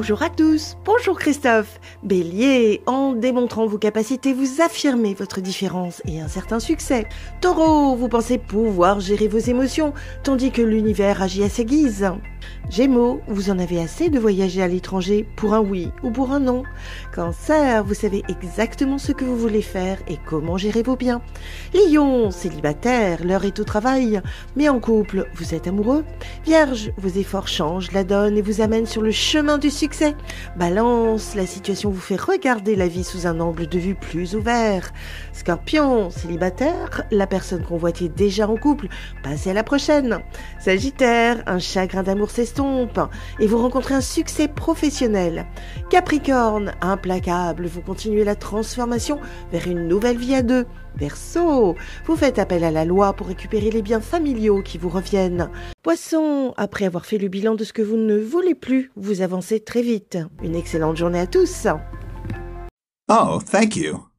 Bonjour à tous, bonjour Christophe. Bélier, en démontrant vos capacités, vous affirmez votre différence et un certain succès. Taureau, vous pensez pouvoir gérer vos émotions, tandis que l'univers agit à ses guises. Gémeaux, vous en avez assez de voyager à l'étranger pour un oui ou pour un non. Cancer, vous savez exactement ce que vous voulez faire et comment gérer vos biens. Lion, célibataire, l'heure est au travail, mais en couple, vous êtes amoureux. Vierge, vos efforts changent la donne et vous amènent sur le chemin du succès. Balance, la situation vous fait regarder la vie sous un angle de vue plus ouvert. Scorpion, célibataire, la personne convoitée déjà en couple, passez à la prochaine. Sagittaire, un chagrin d'amour s'estompe et vous rencontrez un succès professionnel. Capricorne, implacable, vous continuez la transformation vers une nouvelle vie à deux. Verseau, vous faites appel à la loi pour récupérer les biens familiaux qui vous reviennent. Poisson, après avoir fait le bilan de ce que vous ne voulez plus, vous avancez très vite. Une excellente journée à tous. Oh, thank you.